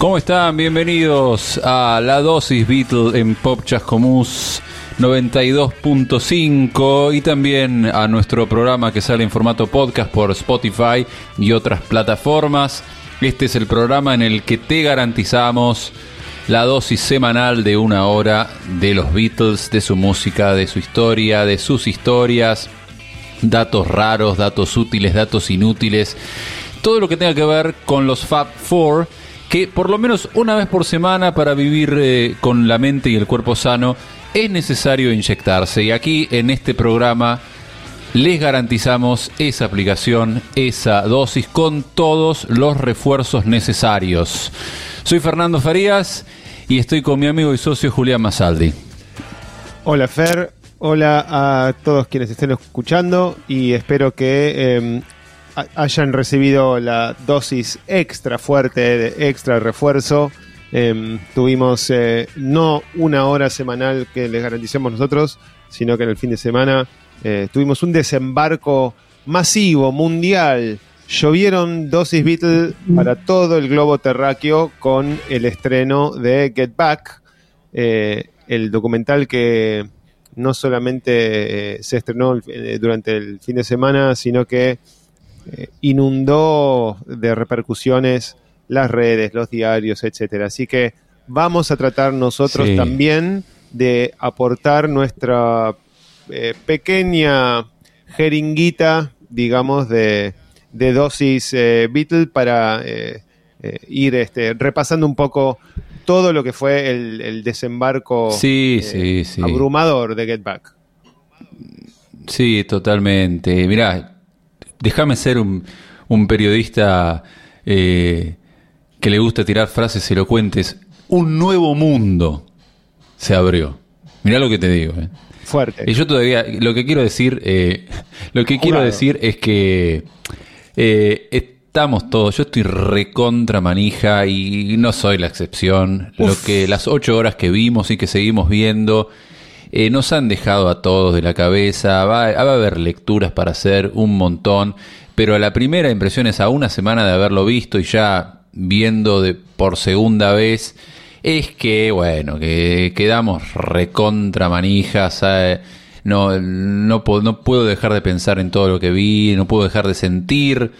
¿Cómo están? Bienvenidos a La Dosis Beatle en Pop Chascomús 92.5 y también a nuestro programa que sale en formato podcast por Spotify y otras plataformas. Este es el programa en el que te garantizamos la dosis semanal de una hora de los Beatles, de su música, de su historia, de sus historias, datos raros, datos útiles, datos inútiles, todo lo que tenga que ver con los Fab Four que por lo menos una vez por semana para vivir eh, con la mente y el cuerpo sano es necesario inyectarse. Y aquí en este programa les garantizamos esa aplicación, esa dosis con todos los refuerzos necesarios. Soy Fernando Farías y estoy con mi amigo y socio Julián Masaldi. Hola Fer, hola a todos quienes estén escuchando y espero que em, hayan recibido la dosis extra fuerte, de extra refuerzo. Em, tuvimos eh, no una hora semanal que les garanticemos nosotros, sino que en el fin de semana eh, tuvimos un desembarco masivo, mundial. Llovieron dosis Beatle para todo el globo terráqueo con el estreno de Get Back, eh, el documental que no solamente se estrenó durante el fin de semana, sino que eh, inundó de repercusiones las redes, los diarios, etcétera. Así que vamos a tratar nosotros también de aportar nuestra eh, pequeña jeringuita, digamos, de, dosis eh, Beatle para ir este, repasando un poco todo lo que fue el, desembarco abrumador de Get Back. Sí, totalmente. Mirá, déjame ser un, periodista eh, que le gusta tirar frases elocuentes. Un nuevo mundo se abrió. Mirá lo que te digo. Eh. Fuerte. Y yo todavía, lo que quiero decir, eh, lo que quiero decir es que estamos todos, yo estoy recontra manija y no soy la excepción. Lo que las ocho horas que vimos y que seguimos viendo eh, nos han dejado a todos de la cabeza, va, a haber lecturas para hacer un montón, pero la primera impresión es a una semana de haberlo visto y ya viendo de, por segunda vez, es que, bueno, que quedamos recontra manijas. No, no, no puedo dejar de pensar en todo lo que vi, no puedo dejar de sentir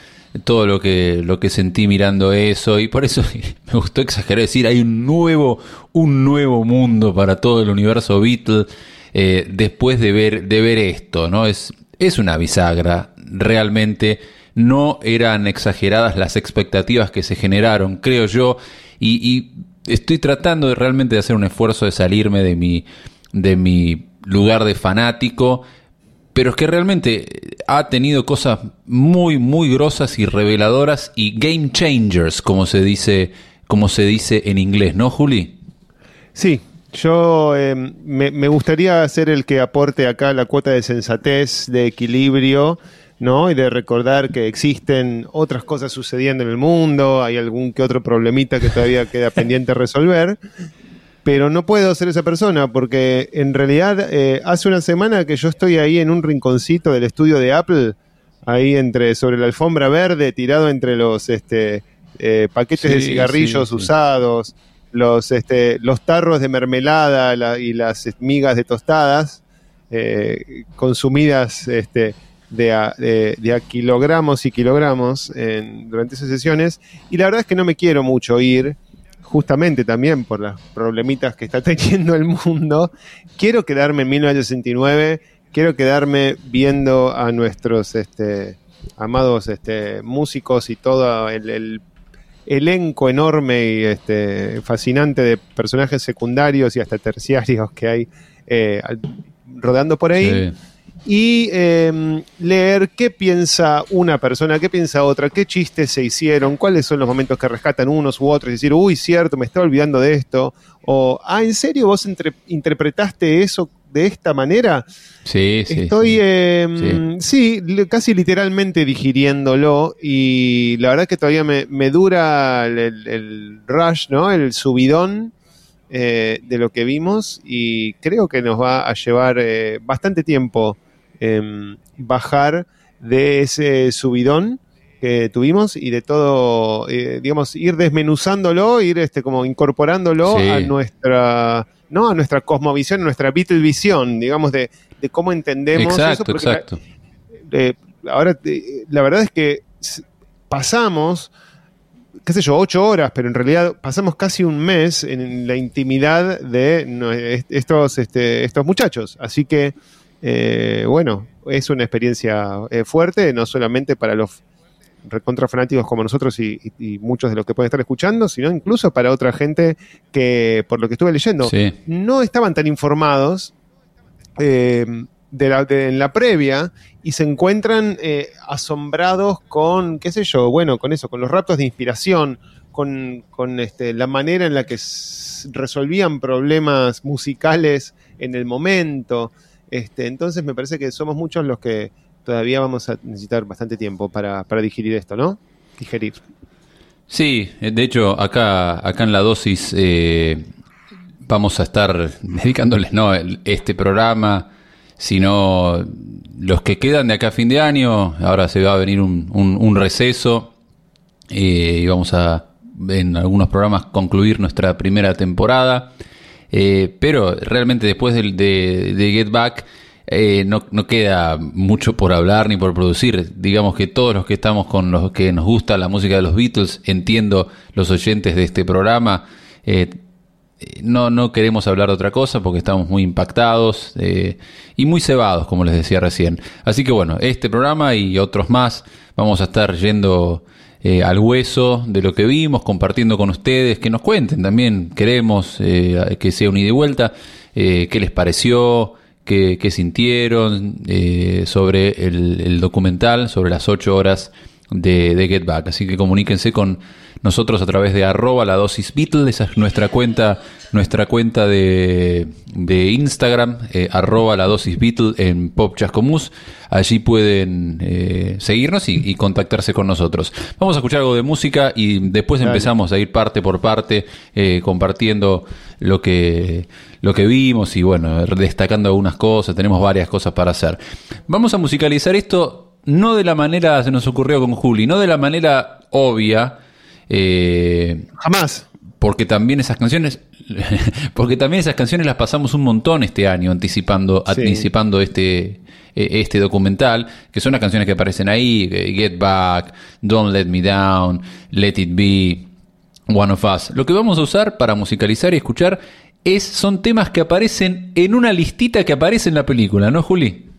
todo lo que, lo que sentí mirando eso y por eso me gustó exagerar decir hay un nuevo, un nuevo mundo para todo el universo Beatle eh, después de ver, de ver esto, ¿no? Es, es una bisagra, realmente no eran exageradas las expectativas que se generaron, creo yo, y, estoy tratando de realmente de hacer un esfuerzo de salirme de mi, de mi lugar de fanático pero es que realmente ha tenido cosas muy, muy grosas y reveladoras y game changers, como se dice, como se dice en inglés, ¿no, Juli? Sí, yo eh, me, gustaría ser el que aporte acá la cuota de sensatez, de equilibrio, ¿no? Y de recordar que existen otras cosas sucediendo en el mundo, hay algún que otro problemita que todavía queda pendiente resolver pero no puedo ser esa persona porque en realidad eh, hace una semana que yo estoy ahí en un rinconcito del estudio de Apple, ahí entre sobre la alfombra verde, tirado entre los este, eh, paquetes de cigarrillos usados, los este, los tarros de mermelada y las migas de tostadas eh, consumidas este, de a, kilogramos y kilogramos durante esas sesiones. Y la verdad es que no me quiero mucho ir justamente también por las problemitas que está teniendo el mundo, quiero quedarme en 1969, quiero quedarme viendo a nuestros este, amados este, músicos y todo el, elenco enorme y este, fascinante de personajes secundarios y hasta terciarios que hay eh, rodando por ahí y em, leer qué piensa una persona, qué piensa otra, qué chistes se hicieron, cuáles son los momentos que rescatan unos u otros, y decir, uy, cierto, me estaba olvidando de esto, o, ah, ¿en serio vos interpretaste eso de esta manera? Sí, sí. Estoy, em, sí. casi literalmente digiriéndolo, y la verdad que todavía me, dura el, rush, ¿no? El subidón. Eh, de lo que vimos y creo que nos va a llevar eh, bastante tiempo Em, bajar de ese subidón que tuvimos y de todo, eh, digamos, ir desmenuzándolo, ir este, como incorporándolo a nuestra, ¿no? A nuestra cosmovisión, a nuestra visión, digamos, de, cómo entendemos exacto, Exacto. Eh, ahora, eh, la verdad es que pasamos, qué sé yo, ocho horas, pero en realidad pasamos casi un mes en la intimidad de estos, este, estos muchachos. Así que, bueno, es una experiencia fuerte, no solamente para los recontra fanáticos como nosotros y, muchos de los que pueden estar escuchando, sino incluso para otra gente que, por lo que estuve leyendo, no estaban tan informados eh, de en la previa y se encuentran eh, asombrados con, qué sé yo, bueno, con eso, con los raptos de inspiración, con, este, la manera en la que resolvían problemas musicales en el momento. Este, entonces me parece que somos muchos los que todavía vamos a necesitar bastante tiempo para, digerir esto, ¿no? Digerir. Sí, de hecho, acá, acá en la dosis eh, vamos a estar dedicándoles no este programa, sino los que quedan de acá a fin de año. Ahora se va a venir un, receso eh, y vamos a, en algunos programas, concluir nuestra primera temporada. Pero realmente después de, Get Back eh, no, no, queda mucho por hablar ni por producir. Digamos que todos los que estamos con los que nos gusta la música de los Beatles, entiendo los oyentes de este programa, eh, no, no queremos hablar de otra cosa porque estamos muy impactados eh, y muy cebados, como les decía recién. Así que bueno, este programa y otros más vamos a estar yendo al hueso de lo que vimos, compartiendo con ustedes, que nos cuenten también, queremos que sea un ida y vuelta, qué les pareció, qué, sintieron eh, sobre el, documental, sobre las ocho horas de, de, Get Back. Así que comuníquense con nosotros a través de arroba la dosis Beatle, esa es nuestra cuenta, nuestra cuenta de, de Instagram, eh, arroba la dosis Beatle en Pop Chascomús. Allí pueden eh, seguirnos y, contactarse con nosotros. Vamos a escuchar algo de música y después empezamos a ir parte por parte compartiendo lo que lo que vimos y bueno, destacando algunas cosas, tenemos varias cosas para hacer. Vamos a musicalizar esto no de la manera, se nos ocurrió con Juli, no de la manera obvia. Eh, Jamás. Porque también esas canciones, porque también esas canciones las pasamos un montón este año anticipando, anticipando este, e, este documental, que son las canciones que aparecen ahí, eh, Get Back, Don't Let Me Down, Let It Be, One of Us. Lo que vamos a usar para musicalizar y escuchar es, son temas que aparecen en una listita que aparece en la película, ¿no, Juli?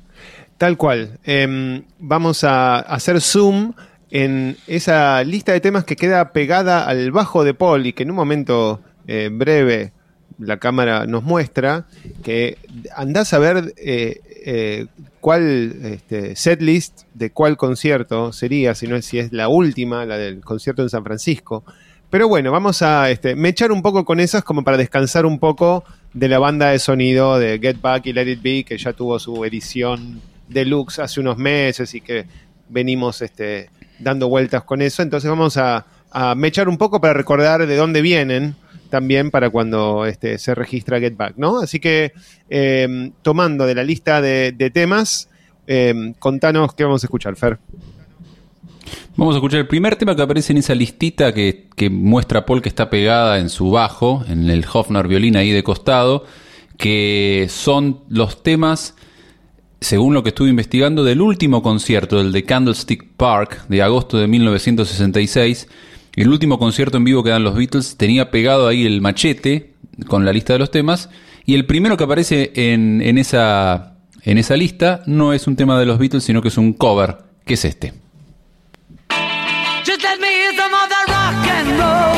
Tal cual. Em, vamos a hacer zoom en esa lista de temas que queda pegada al bajo de Paul y que en un momento eh, breve la cámara nos muestra, que andás a ver eh, eh, cuál este, setlist de cuál concierto sería, si no es si es la última, la del concierto en San Francisco. Pero bueno, vamos a este, mechar un poco con esas como para descansar un poco de la banda de sonido de Get Back y Let It Be, que ya tuvo su edición deluxe hace unos meses y que venimos este, dando vueltas con eso. Entonces vamos a, mechar un poco para recordar de dónde vienen también para cuando este, se registra Get Back, ¿no? Así que em, tomando de la lista de, temas, em, contanos qué vamos a escuchar, Fer. Vamos a escuchar el primer tema que aparece en esa listita que, muestra a Paul que está pegada en su bajo, en el Hofner violín ahí de costado, que son los temas, según lo que estuve investigando, del último concierto, del de Candlestick Park, de agosto de 1966. El último concierto en vivo que dan los Beatles tenía pegado ahí el machete con la lista de los temas. Y el primero que aparece en, esa, lista no es un tema de los Beatles, sino que es un cover, que es este. Just let me rock and roll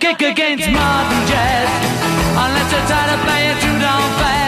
kick against modern jazz. Unless you're trying to play it too down fast.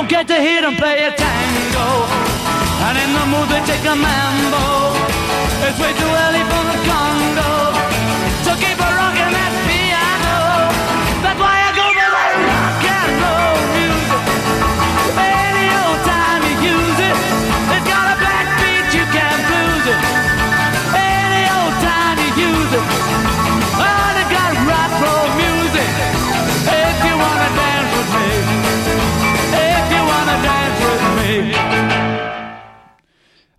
Don't get to hear them play a tango. And in the mood they take a mambo. It's way too early for the Congo. So keep a rocking that piano. That's why I go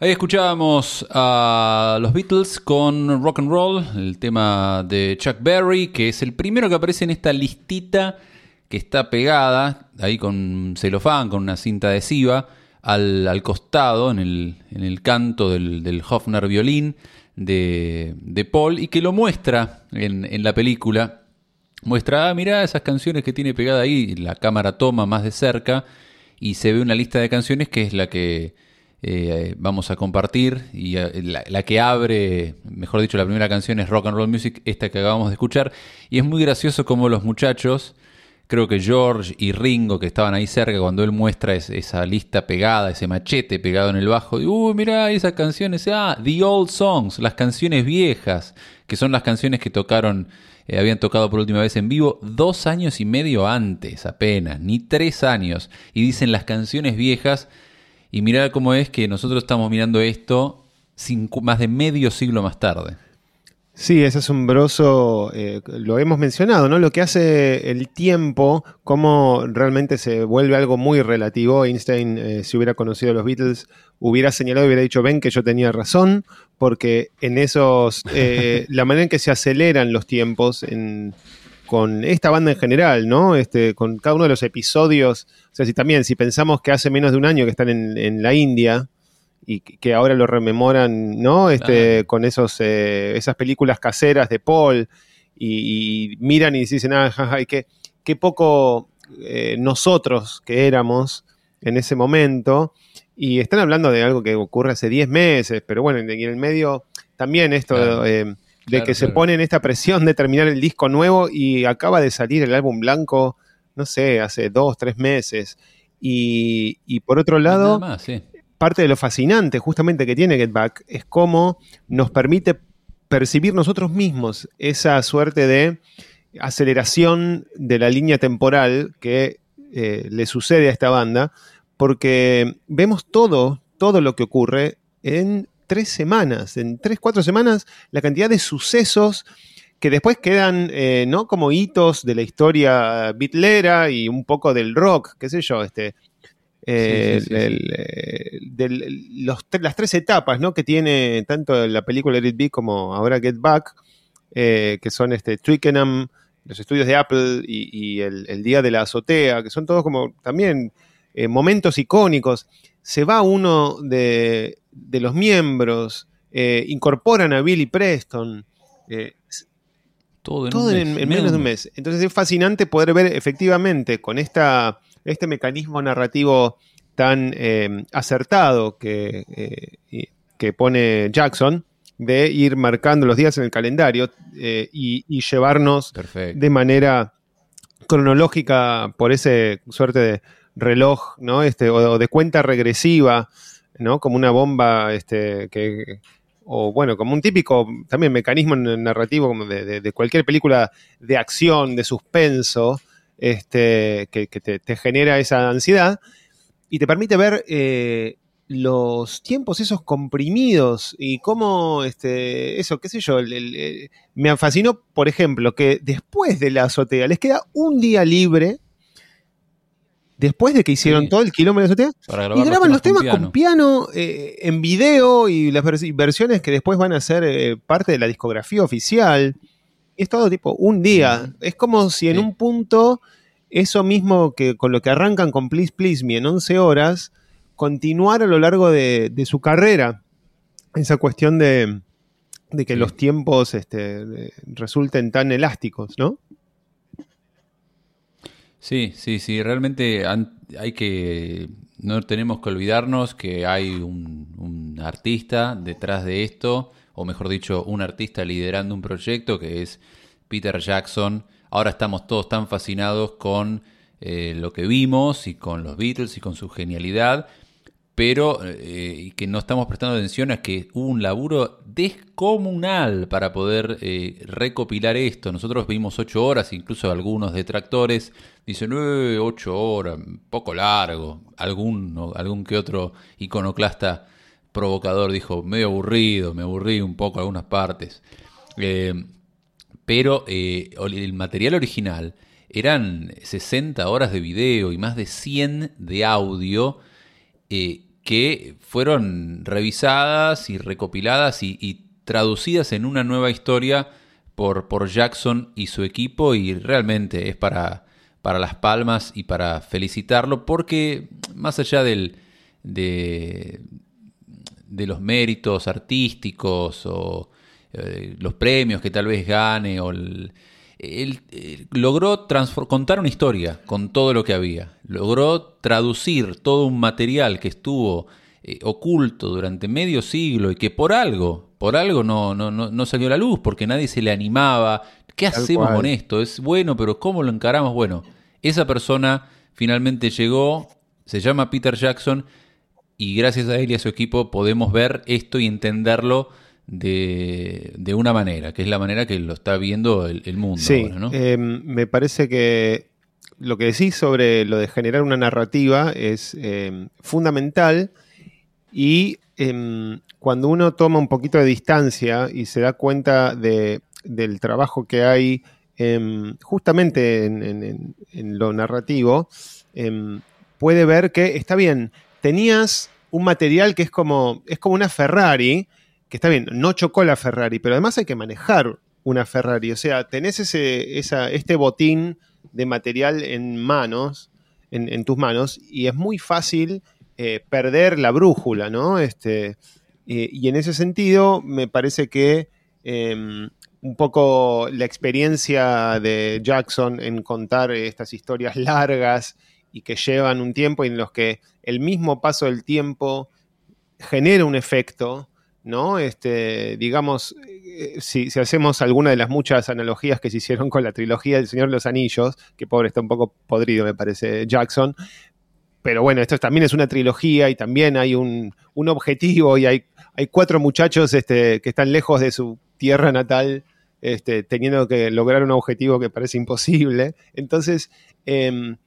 Ahí escuchábamos a los Beatles con Rock and Roll, el tema de Chuck Berry, que es el primero que aparece en esta listita que está pegada ahí con celofán, con una cinta adhesiva, al, al costado, en el, en el canto del, del Hofner violín de, de Paul, y que lo muestra en, en la película. Muestra, ah, mirá esas canciones que tiene pegada ahí, la cámara toma más de cerca y se ve una lista de canciones que es la que eh, vamos a compartir y eh, la, que abre, mejor dicho, la primera canción es Rock and Roll Music, esta que acabamos de escuchar, y es muy gracioso como los muchachos, creo que George y Ringo que estaban ahí cerca cuando él muestra es, esa lista pegada, ese machete pegado en el bajo, y uh, mirá esas canciones, ah, The Old Songs, las canciones viejas, que son las canciones que tocaron eh, habían tocado por última vez en vivo dos años y medio antes apenas, ni tres años. Y dicen las canciones viejas y mirá cómo es que nosotros estamos mirando esto cinco, más de medio siglo más tarde. Sí, es asombroso, eh, lo hemos mencionado, ¿no? Lo que hace el tiempo, cómo realmente se vuelve algo muy relativo. Einstein, eh, si hubiera conocido a los Beatles, hubiera señalado y hubiera dicho, ven que yo tenía razón, porque en esos, eh, la manera en que se aceleran los tiempos en, con esta banda en general, ¿no? Este, con cada uno de los episodios, o sea, si también, si pensamos que hace menos de un año que están en, en la India, y que ahora lo rememoran, ¿no? Este. Con esos, eh, esas películas caseras de Paul y, y miran y dicen, ah, jaja, qué, qué poco eh, nosotros que éramos en ese momento. Y están hablando de algo que ocurre hace 10 meses, pero bueno, y en el medio también esto eh, de claro, que se pone en esta presión de terminar el disco nuevo y acaba de salir el álbum blanco, no sé, hace dos, tres meses. Y, y por otro lado, más, sí parte de lo fascinante justamente que tiene Get Back es cómo nos permite percibir nosotros mismos esa suerte de aceleración de la línea temporal que eh, le sucede a esta banda, porque vemos todo, todo lo que ocurre en tres semanas, en tres, cuatro semanas, la cantidad de sucesos que después quedan, eh, ¿no? Como hitos de la historia bitlera y un poco del rock, qué sé yo, este, eh, sí, sí, sí, el, el, de los, las tres etapas ¿no? que tiene tanto la película Let It Be como ahora Get Back, eh, que son este, Twickenham, los estudios de Apple y, y el, el, Día de la Azotea, que son todos como también eh, momentos icónicos. Se va uno de, de los miembros, eh, incorporan a Billy Preston. todo en, todo en, en menos de un mes. Entonces es fascinante poder ver efectivamente con esta este mecanismo narrativo tan eh, acertado que, eh, que, pone Jackson de ir marcando los días en el calendario eh, y, y, llevarnos Perfecto. de manera cronológica por ese suerte de reloj, ¿no? Este, o, de cuenta regresiva, ¿no? Como una bomba este, que, o bueno, como un típico también mecanismo narrativo como de, cualquier película de acción, de suspenso, este, que, te, genera esa ansiedad y te permite ver eh, los tiempos esos comprimidos y cómo, este, eso, qué sé yo, me fascinó, por ejemplo, que después de la azotea les queda un día libre después de que hicieron todo el kilómetro de azotea y graban los temas, con piano, eh, en video y las versiones que después van a ser eh, parte de la discografía oficial. Es todo tipo un día. Es como si en un punto eso mismo que con lo que arrancan con Please Please Me en 11 horas, continuar a lo largo de, su carrera. Esa cuestión de, que los tiempos este, resulten tan elásticos, ¿no? Sí, sí, sí, realmente hay que, no tenemos que olvidarnos que hay un, artista detrás de esto, o mejor dicho, un artista liderando un proyecto que es Peter Jackson. Ahora estamos todos tan fascinados con eh, lo que vimos y con los Beatles y con su genialidad, pero eh, que no estamos prestando atención a que hubo un laburo descomunal para poder eh, recopilar esto. Nosotros vimos ocho horas, incluso algunos detractores dicen, eh, ocho horas, poco largo. Algún, algún que otro iconoclasta provocador dijo, medio aburrido, me aburrí un poco algunas partes. Eh, pero el material original eran 60 horas de video y más de 100 de audio que fueron revisadas y recopiladas y, traducidas en una nueva historia por, por, Jackson y su equipo y realmente es para, para las palmas y para felicitarlo porque más allá del, de, los méritos artísticos o eh, los premios que tal vez gane o el, él, eh, logró contar una historia con todo lo que había. Logró traducir todo un material que estuvo eh, oculto durante medio siglo y que por algo, por algo no, no, no, salió a la luz, porque nadie se le animaba. ¿Qué hacemos con esto? Es bueno, pero ¿cómo lo encaramos? Bueno, esa persona finalmente llegó, se llama Peter Jackson, y gracias a él y a su equipo podemos ver esto y entenderlo de, de, una manera, que es la manera que lo está viendo el, mundo. Sí, em, me parece que lo que decís sobre lo de generar una narrativa es em, fundamental y em, cuando uno toma un poquito de distancia y se da cuenta de, del trabajo que hay justamente en, en, lo narrativo, puede ver que está bien, tenías un material que es como, es como una Ferrari, que está bien, no chocó la Ferrari, pero además hay que manejar una Ferrari. O sea, tenés ese, este botín de material en manos, en, tus manos, y es muy fácil eh, perder la brújula, ¿no? Este, y en ese sentido, me parece que em, un poco la experiencia de Jackson en contar estas historias largas y que llevan un tiempo y en los que el mismo paso del tiempo genera un efecto ¿no? Este, digamos, eh, si, hacemos alguna de las muchas analogías que se hicieron con la trilogía del Señor de los Anillos, que pobre está un poco podrido, me parece, Jackson. Pero bueno, esto también es una trilogía y también hay un, objetivo y hay, hay cuatro muchachos este, que están lejos de su tierra natal, este, teniendo que lograr un objetivo que parece imposible. Entonces, em,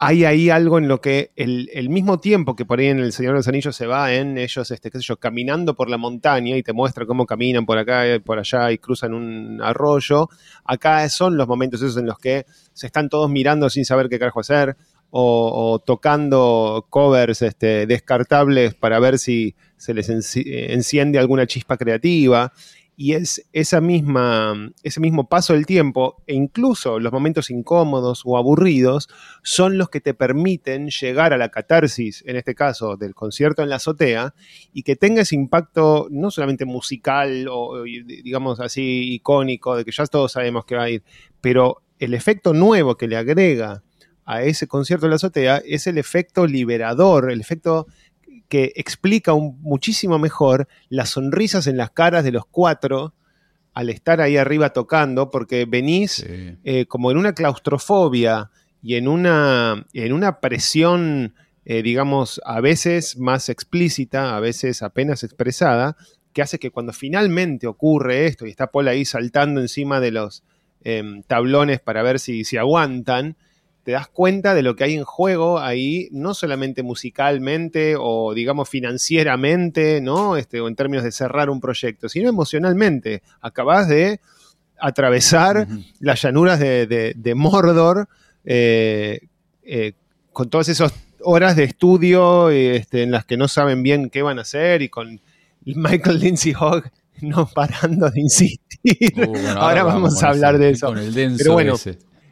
hay ahí algo en lo que el, mismo tiempo que por ahí en El Señor de los Anillos se va en ellos, este, qué sé yo, caminando por la montaña y te muestra cómo caminan por acá y por allá y cruzan un arroyo, acá son los momentos esos en los que se están todos mirando sin saber qué carajo hacer o, tocando covers este, descartables para ver si se les enciende alguna chispa creativa y es esa misma, ese mismo paso del tiempo e incluso los momentos incómodos o aburridos son los que te permiten llegar a la catarsis, en este caso del concierto en la azotea, y que tenga ese impacto no solamente musical o digamos así icónico, de que ya todos sabemos que va a ir, pero el efecto nuevo que le agrega a ese concierto en la azotea es el efecto liberador, el efecto que explica muchísimo mejor las sonrisas en las caras de los cuatro al estar ahí arriba tocando, porque venís eh, como en una claustrofobia y en una, en una presión, eh, digamos, a veces más explícita, a veces apenas expresada, que hace que cuando finalmente ocurre esto y está Paul ahí saltando encima de los em, tablones para ver si, si aguantan, te das cuenta de lo que hay en juego ahí, no solamente musicalmente o digamos financieramente, ¿no? Este, o en términos de cerrar un proyecto, sino emocionalmente. Acabas de atravesar las llanuras de, Mordor eh, eh, con todas esas horas de estudio este, en las que no saben bien qué van a hacer y con Michael Lindsay Hogg no parando de insistir. Uh, ahora, vamos, a hablar de eso. Pero bueno,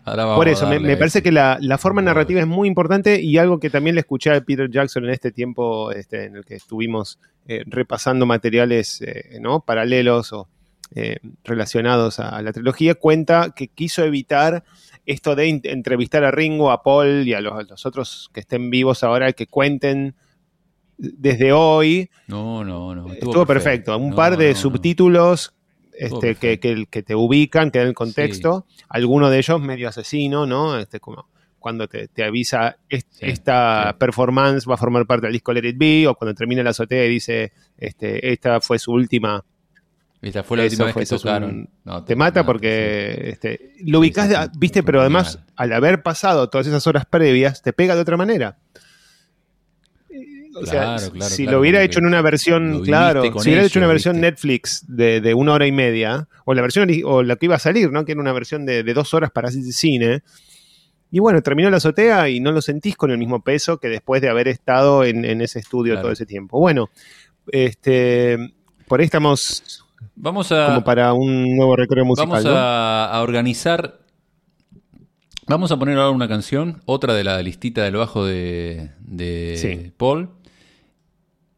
por eso, me, parece que la, forma narrativa es muy importante y algo que también le escuché a Peter Jackson en este tiempo este, en el que estuvimos eh, repasando materiales eh, ¿no? paralelos o eh, relacionados a la trilogía, cuenta que quiso evitar esto de entrevistar a Ringo, a Paul y a los, otros que estén vivos ahora que cuenten desde hoy. No, no, no. Estuvo, perfecto. Un par de subtítulos este, que, que, te ubican, que dan el contexto. Alguno de ellos medio asesino, ¿no? Este, como cuando te, avisa esta performance va a formar parte del disco Let It Be, o cuando termina la azotea y dice, este, esta fue su última. Esta fue la última vez que tocaron. te, mata porque este, lo ubicás, viste, pero además, al haber pasado todas esas horas previas, te pega de otra manera. O sea, si lo hubiera hecho en una versión, claro, si hubiera hecho una versión Netflix de, una hora y media, o la versión o la que iba a salir, ¿no? Que era una versión de, dos horas para cine. Y bueno, terminó la azotea y no lo sentís con el mismo peso que después de haber estado en, ese estudio todo ese tiempo. Bueno, este, por ahí estamos vamos a, como para un nuevo recorrido musical. Vamos a, organizar Vamos a poner ahora una canción, otra de la listita del bajo de, de Paul.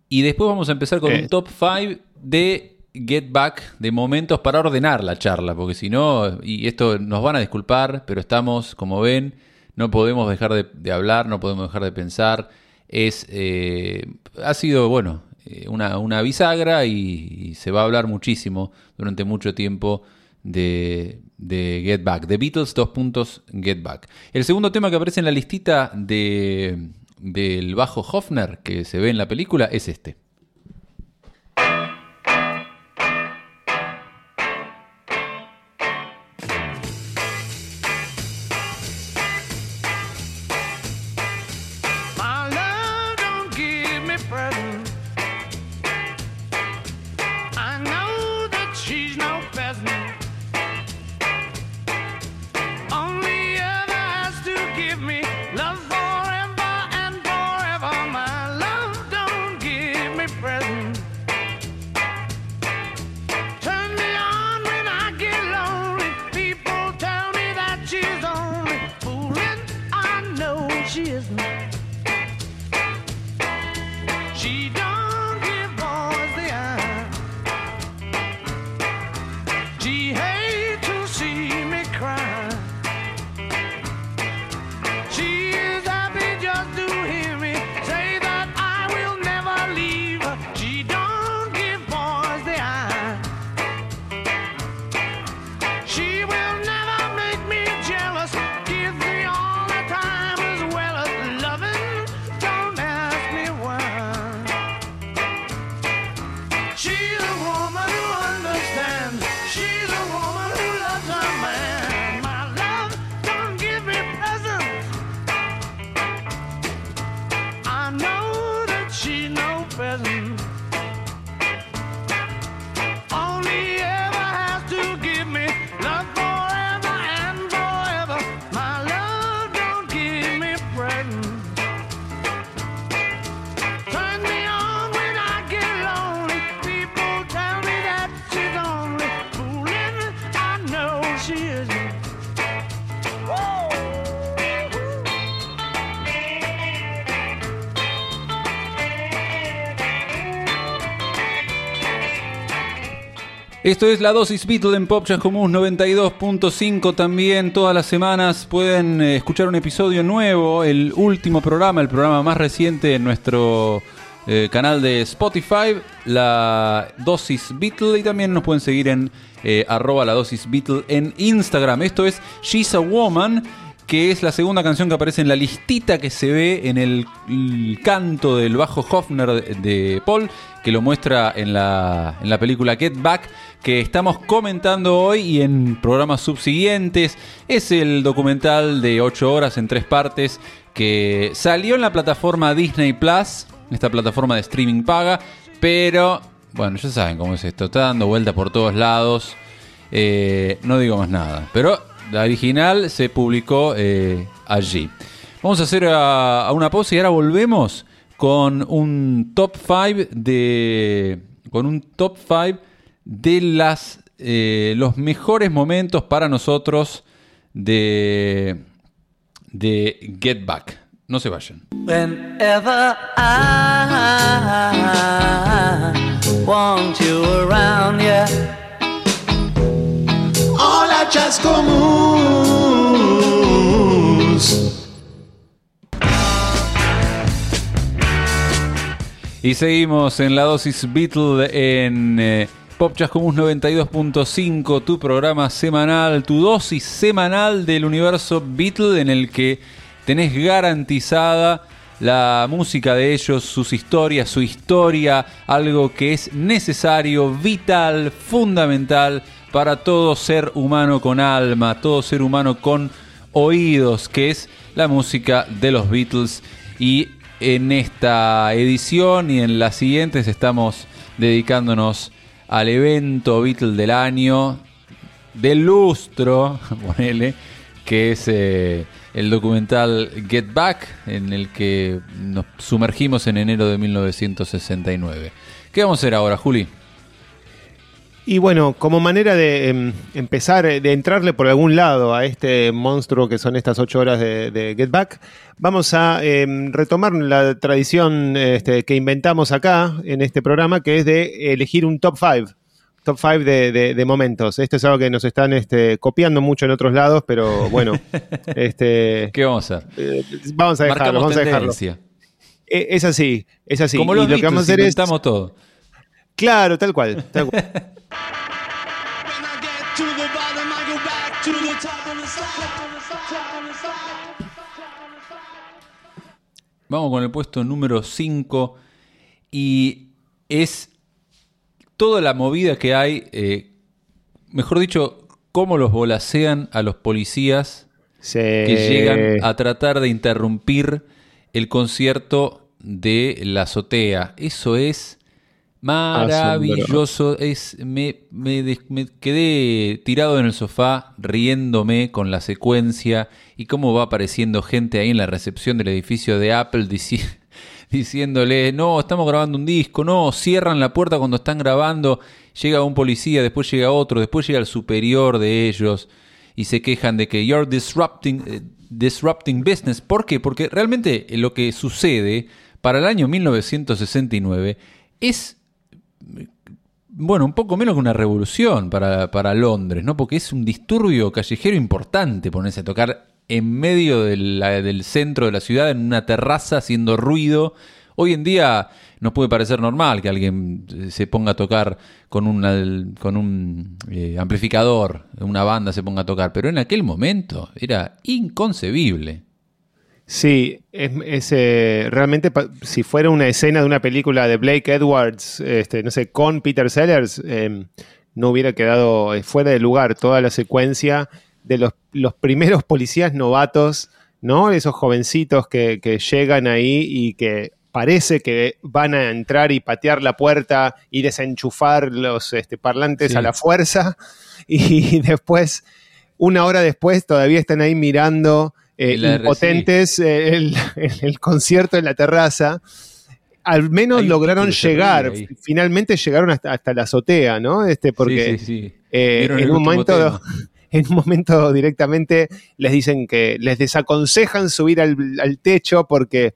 Y después vamos a empezar con un eh. top 5 de Get Back, de momentos para ordenar la charla, porque si no, y esto nos van a disculpar, pero estamos, como ven, no podemos dejar de, hablar, no podemos dejar de pensar. Es, eh, ha sido, bueno, eh, una, bisagra y, se va a hablar muchísimo durante mucho tiempo de, de Get Back. The Beatles, dos puntos, Get Back. El segundo tema que aparece en la listita de del bajo Hofner que se ve en la película es este. she is mine. Esto es la dosis Beatle en Pop Común 92.5 también. Todas las semanas pueden eh, escuchar un episodio nuevo, el último programa, el programa más reciente en nuestro eh, canal de Spotify, la dosis Beatle. Y también nos pueden seguir en eh, arroba la dosis Beatle en Instagram. Esto es She's a Woman. Que es la segunda canción que aparece en la listita que se ve en el, canto del bajo Hofner de, de Paul, que lo muestra en la, en la película Get Back, que estamos comentando hoy y en programas subsiguientes. Es el documental de 8 horas en tres partes que salió en la plataforma Disney Plus, esta plataforma de streaming paga, pero bueno, ya saben cómo es esto, está dando vuelta por todos lados. Eh, no digo más nada, pero la original se publicó eh, allí. Vamos a hacer a, una pausa y ahora volvemos con un top 5 de. con un top 5 de las eh, los mejores momentos para nosotros de. de Get Back. No se vayan. Whenever I want you around, yeah. Chascomús. Y seguimos en la dosis Beatle en eh, Pop Chascomús 92.5, tu programa semanal, tu dosis semanal del universo Beatle en el que tenés garantizada la música de ellos, sus historias, su historia, algo que es necesario, vital, fundamental para todo ser humano con alma, todo ser humano con oídos, que es la música de los Beatles. Y en esta edición y en las siguientes estamos dedicándonos al evento Beatle del año, del lustro, ponele, que es eh, el documental Get Back, en el que nos sumergimos en enero de 1969. ¿Qué vamos a hacer ahora, Juli? Y bueno, como manera de em, empezar, eh, de entrarle por algún lado a este monstruo que son estas ocho horas de, de Get Back, vamos a em, retomar la tradición este, que inventamos acá en este programa, que es de elegir un top 5. Top 5 de, de- de momentos. Esto es algo que nos están este, copiando mucho en otros lados, pero bueno, este, ¿Qué vamos a hacer? eh, vamos a dejarlo, Marcamos vamos a dejarlo. Eh, Es así, es así. Como y lo que vamos a hacer es. todo. Claro, tal cual. tal. Vamos con el puesto número 5 y es toda la movida que hay, eh, mejor dicho, cómo los volasean a los policías Sí. que llegan a tratar de interrumpir el concierto de la azotea. Eso es maravilloso. Es, me, me quedé tirado en el sofá riéndome con la secuencia y cómo va apareciendo gente ahí en la recepción del edificio de Apple dici- diciéndole, no, estamos grabando un disco, no, cierran la puerta cuando están grabando, llega un policía, después llega otro, después llega el superior de ellos y se quejan de que you're disrupting, eh, disrupting business. ¿Por qué? Porque realmente lo que sucede para el año 1969 es, bueno, un poco menos que una revolución para, para Londres, ¿no? Porque es un disturbio callejero importante ponerse a tocar en medio del centro de la ciudad, en una terraza, haciendo ruido. Hoy en día nos puede parecer normal que alguien eh, se ponga a tocar con con un eh, amplificador, una banda se ponga a tocar, pero en aquel momento era inconcebible. Sí, es, es, eh, realmente si fuera una escena de una película de Blake Edwards, este, no sé, con Peter Sellers, eh, no hubiera quedado eh, fuera de lugar toda la secuencia de los, los primeros policías novatos, ¿no? Esos jovencitos que, que llegan ahí y que parece que van a entrar y patear la puerta y desenchufar los este, parlantes Sí. a la fuerza y después, una hora después, todavía están ahí mirando eh, impotentes eh, el, el concierto en la terraza. Al menos lograron que llegar, finalmente llegaron hasta, hasta la azotea, ¿no? Este, porque Sí, sí, sí. eh, en, un momento, en un momento directamente les dicen que les desaconsejan subir al, al techo porque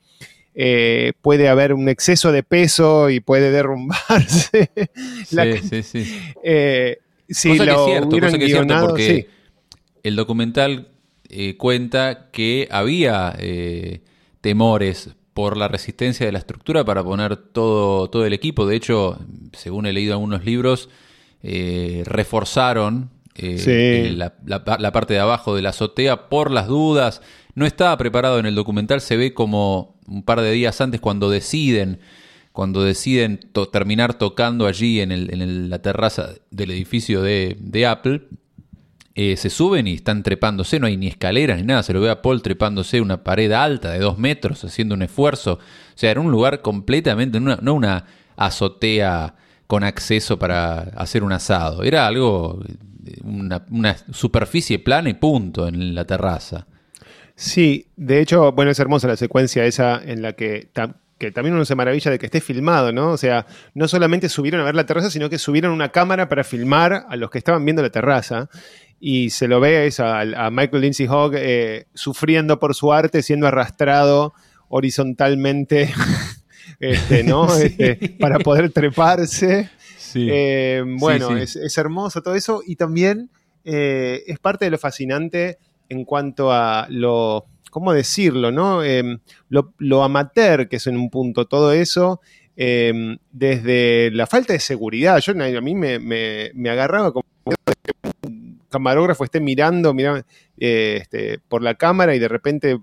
eh, puede haber un exceso de peso y puede derrumbarse. La- Sí, sí, sí. eh, si cosa que lo es cierto, hubieran cosa que es cierto, porque sí. el documental eh, cuenta que había eh, temores por la resistencia de la estructura para poner todo, todo el equipo. De hecho, según he leído algunos libros, eh, reforzaron eh, Sí. eh, la, la pa- la parte de abajo de la azotea por las dudas. No estaba preparado en el documental, se ve como un par de días antes cuando deciden, cuando deciden to- terminar tocando allí en, el- en el- la terraza del edificio de, de Apple. Eh, se suben y están trepándose, no hay ni escaleras ni nada, se lo ve a Paul trepándose una pared alta de dos metros, haciendo un esfuerzo. O sea, era un lugar completamente, una, no una azotea con acceso para hacer un asado, era algo, eh, una, una superficie plana y punto en la terraza. Sí, de hecho, bueno, es hermosa la secuencia esa en la que, que también uno se maravilla de que esté filmado, ¿no? O sea, no solamente subieron a ver la terraza, sino que subieron una cámara para filmar a los que estaban viendo la terraza. Y se lo ve es a, a Michael Lindsay Hogg eh, sufriendo por su arte, siendo arrastrado horizontalmente, este, ¿no? Este, para poder treparse. Eh, bueno, Sí, sí. Es, es hermoso todo eso y también eh, es parte de lo fascinante en cuanto a lo, ¿cómo decirlo? No? Eh, lo, lo amateur que es en un punto todo eso, eh, desde la falta de seguridad. Yo, a mí me, me- me agarraba como que un camarógrafo esté mirando, mirando eh, este, por la cámara y de repente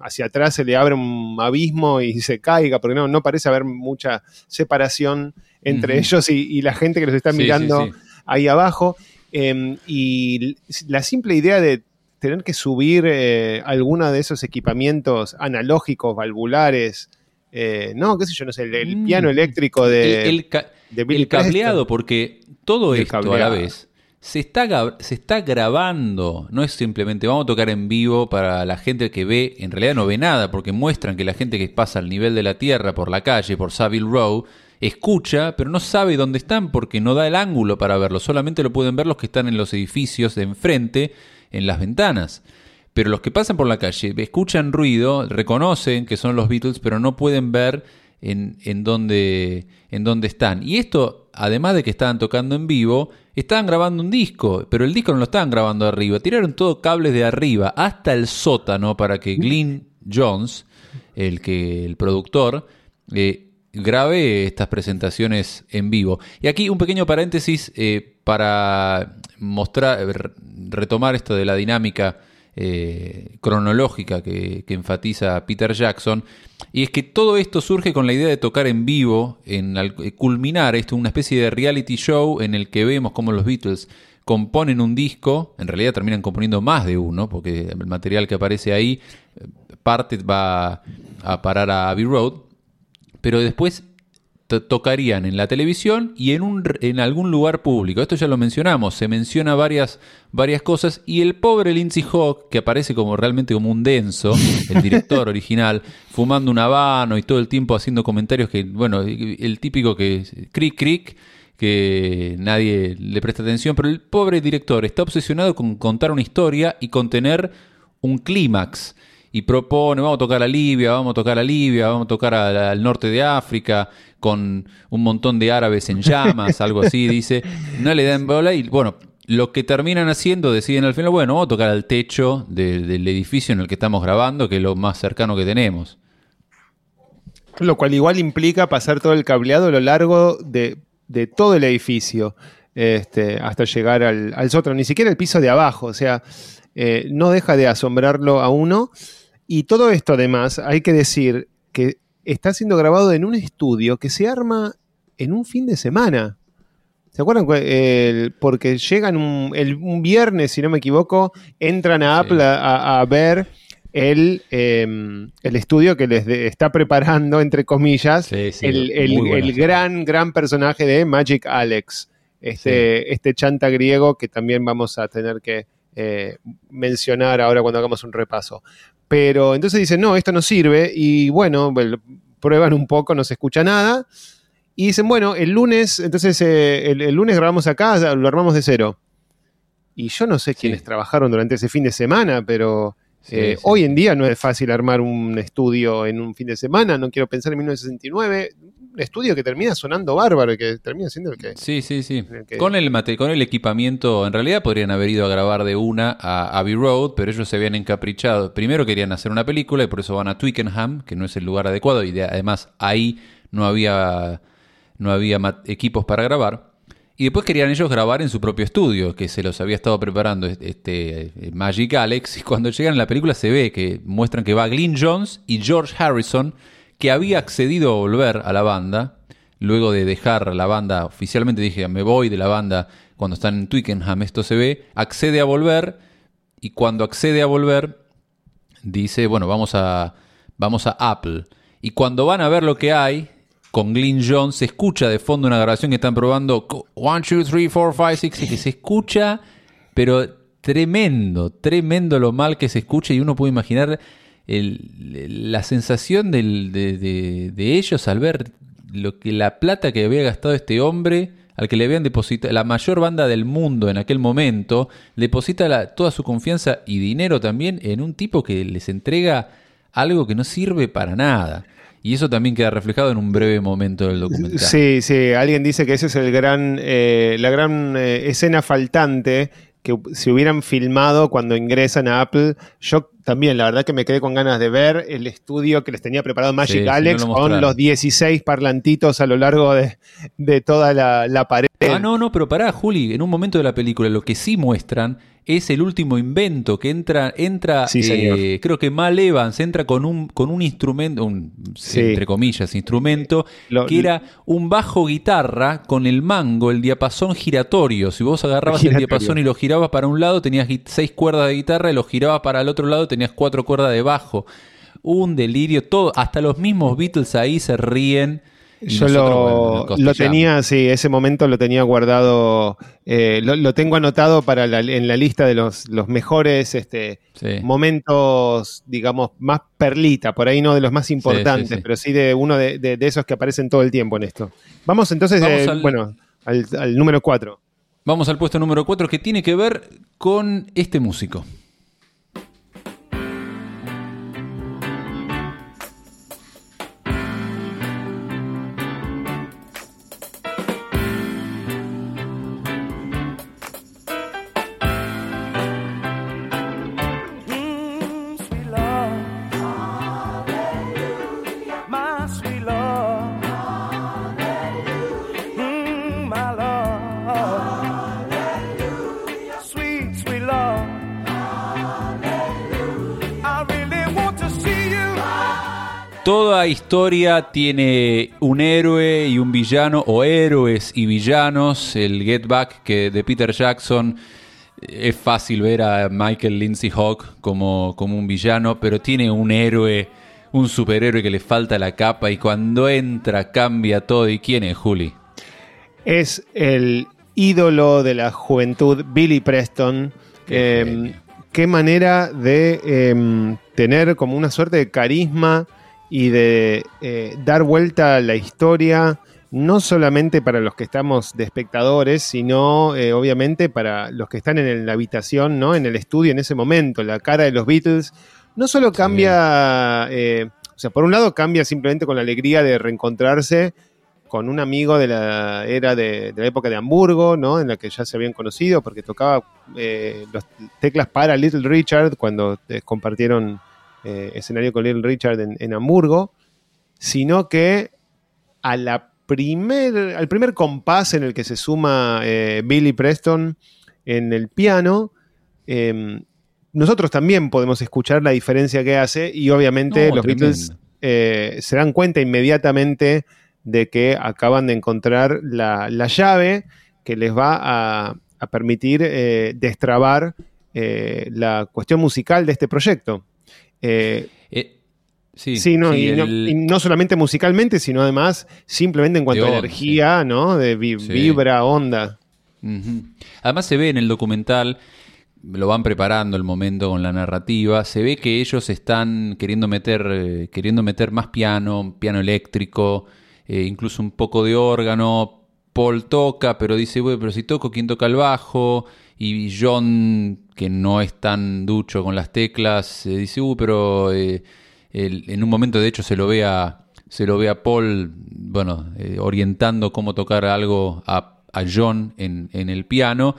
hacia atrás se le abre un abismo y se caiga, porque no, no parece haber mucha separación entre ellos y, y la gente que los está Sí, mirando sí. ahí abajo. Eh, y la simple idea de tener que subir eh, alguno de esos equipamientos analógicos, valvulares, eh, no, qué sé yo, no sé, el, el Mm. piano eléctrico de, el, el ca- de Billy el cableado, porque todo esto a la vez se está, se está grabando, no es simplemente vamos a tocar en vivo para la gente que ve, en realidad no ve nada, porque muestran que la gente que pasa al nivel de la tierra por la calle, por Savile Row, escucha, pero no sabe dónde están porque no da el ángulo para verlo, solamente lo pueden ver los que están en los edificios de enfrente, en las ventanas. Pero los que pasan por la calle escuchan ruido, reconocen que son los Beatles, pero no pueden ver en, en, dónde, en dónde están. Y esto, además de que estaban tocando en vivo, estaban grabando un disco, pero el disco no lo estaban grabando arriba. Tiraron todo cables de arriba hasta el sótano para que Glyn Jones, el, que, el productor, eh, grabe estas presentaciones en vivo. Y aquí un pequeño paréntesis eh, para mostrar, re- retomar esto de la dinámica eh, cronológica que, enfatiza Peter Jackson. Y es que todo esto surge con la idea de tocar en vivo, en eh, culminar esto, una especie de reality show en el que vemos cómo los Beatles componen un disco, en realidad terminan componiendo más de uno, porque el material que aparece ahí, eh, parte va a parar a Abbey Road, pero después to- tocarían en la televisión y en, un, en algún lugar público. Esto ya lo mencionamos, se menciona varias, varias cosas y el pobre Lindsay Hawk, que aparece como realmente como un denso, el director original, fumando un habano y todo el tiempo haciendo comentarios que, bueno, el típico que cric cric, que nadie le presta atención, pero el pobre director está obsesionado con contar una historia y con tener un clímax y propone, vamos a tocar a Libia, vamos a tocar a Libia, vamos a tocar al norte de África con un montón de árabes en llamas, algo así, dice, no le dan bola y bueno, lo que terminan haciendo deciden al final, bueno, vamos a tocar al techo de- del edificio en el que estamos grabando, que es lo más cercano que tenemos. Lo cual igual implica pasar todo el cableado a lo largo de, todo el edificio este, hasta llegar al, al ni siquiera el piso de abajo, o sea, eh, no deja de asombrarlo a uno. Y todo esto además, hay que decir que está siendo grabado en un estudio que se arma en un fin de semana. ¿Se acuerdan? el- porque llegan un, el- un viernes, si no me equivoco, entran a. Apple a, a- a ver el, eh, el estudio que les de- está preparando, entre comillas, Sí, sí, el, gran, gran personaje de Magic Alex, este, este chanta griego que también vamos a tener que eh, mencionar ahora cuando hagamos un repaso. Pero entonces dicen, no, esto no sirve, y bueno, prueban un poco, no se escucha nada, y dicen, bueno, el lunes, entonces eh, el, el lunes grabamos acá, lo armamos de cero. Y yo no sé quiénes Sí. trabajaron durante ese fin de semana, pero Sí, eh, sí, hoy en día no es fácil armar un estudio en un fin de semana, no quiero pensar en 1969, un estudio que termina sonando bárbaro, y que termina siendo el que... Sí, sí, sí. En el que- Con el mate, con el equipamiento, en realidad podrían haber ido a grabar de una a Abbey Road, pero ellos se habían encaprichado. Primero querían hacer una película y por eso van a Twickenham, que no es el lugar adecuado y de- además ahí no había no había equipos para grabar. Y después querían ellos grabar en su propio estudio, que se los había estado preparando este eh, Magic Alex. Y cuando llegan a la película se ve que muestran que va Glyn Jones y George Harrison, que había accedido a volver a la banda, luego de dejar la banda, oficialmente dije, me voy de la banda cuando están en Twickenham, esto se ve, accede a volver, y cuando accede a volver, dice, bueno, vamos a, vamos a Apple. Y cuando van a ver lo que hay, con Glyn Jones, se escucha de fondo una grabación que están probando. 1, 2, 3, 4, 5, 6, que se escucha, pero tremendo, tremendo lo mal que se escucha. Y uno puede imaginar el- la sensación de- de ellos al ver lo que la plata que había gastado este hombre, al que le habían depositado, la mayor banda del mundo en aquel momento, deposita la- toda su confianza y dinero también en un tipo que les entrega algo que no sirve para nada. Y eso también queda reflejado en un breve momento del documental. Sí, sí, alguien dice que ese es el gran, eh, la gran eh, escena faltante que si hubieran filmado cuando ingresan a Apple, yo también, la verdad que me quedé con ganas de ver el estudio que les tenía preparado Magic Sí, Alex no lo con los 16 parlantitos a lo largo de, de toda la, la pared. Ah, no, no, pero pará, Juli, en un momento de la película lo que sí muestran es el último invento que entra, entra, Sí, eh, señor. creo que Mal Evans entra con un, con un instrumento, un, Sí. entre comillas, instrumento, Lo- que era un bajo guitarra con el mango, el diapasón giratorio. Si vos agarrabas el diapasón y lo girabas para un lado, tenías seis cuerdas de guitarra y lo girabas para el otro lado, tenías cuatro cuerdas de bajo. Un delirio, todo, hasta los mismos Beatles ahí se ríen. Yo lo, bueno, lo tenía, sí, ese momento lo tenía guardado, eh, lo, lo tengo anotado para la- en la lista de los, los mejores este, Sí. momentos, digamos, más perlita, por ahí no de los más importantes, sí, sí. pero sí de uno de, de- de esos que aparecen todo el tiempo en esto. Vamos entonces, Vamos eh, al- bueno, al, al número 4. Vamos al puesto número 4 que tiene que ver con este músico. Toda historia tiene un héroe y un villano, o héroes y villanos. El Get Back que de Peter Jackson es fácil ver a Michael Lindsay Hawk como, como un villano, pero tiene un héroe, un superhéroe que le falta la capa y cuando entra cambia todo. ¿Y quién es, Juli? Es el ídolo de la juventud, Billy Preston. Qué Eh, qué manera de eh, tener como una suerte de carisma y de eh, dar vuelta a la historia, no solamente para los que estamos de espectadores, sino eh, obviamente para los que están en la habitación, ¿no? en el estudio en ese momento. La cara de los Beatles no solo cambia, eh, o sea, por un lado cambia simplemente con la alegría de reencontrarse con un amigo de la era de, de la época de Hamburgo, ¿no? En la que ya se habían conocido, porque tocaba las teclas para Little Richard cuando compartieron eh, escenario con Little Richard en, en Hamburgo, sino que a la primer, al primer compás en el que se suma eh, Billy Preston en el piano, eh, nosotros también podemos escuchar la diferencia que hace y obviamente No, los. Beatles eh, se dan cuenta inmediatamente de que acaban de encontrar la, la llave que les va a, a permitir destrabar la cuestión musical de este proyecto. Eh, Eh, sí, sí, no, sí, y, no, y no solamente musicalmente, sino además simplemente en cuanto De a onda, energía, ¿no? De vi- vibra, onda. Además se ve en el documental, lo van preparando el momento con la narrativa, se ve que ellos están queriendo meter, eh, queriendo meter más piano, piano eléctrico, incluso un poco de órgano. Paul toca, pero dice, bueno, pero si toco, ¿quién toca el bajo? Y John, que no es tan ducho con las teclas, eh, dice, uh, pero eh, en un momento de hecho se lo ve a, se lo ve a Paul, bueno, eh, orientando cómo tocar algo a, a John en, en el piano.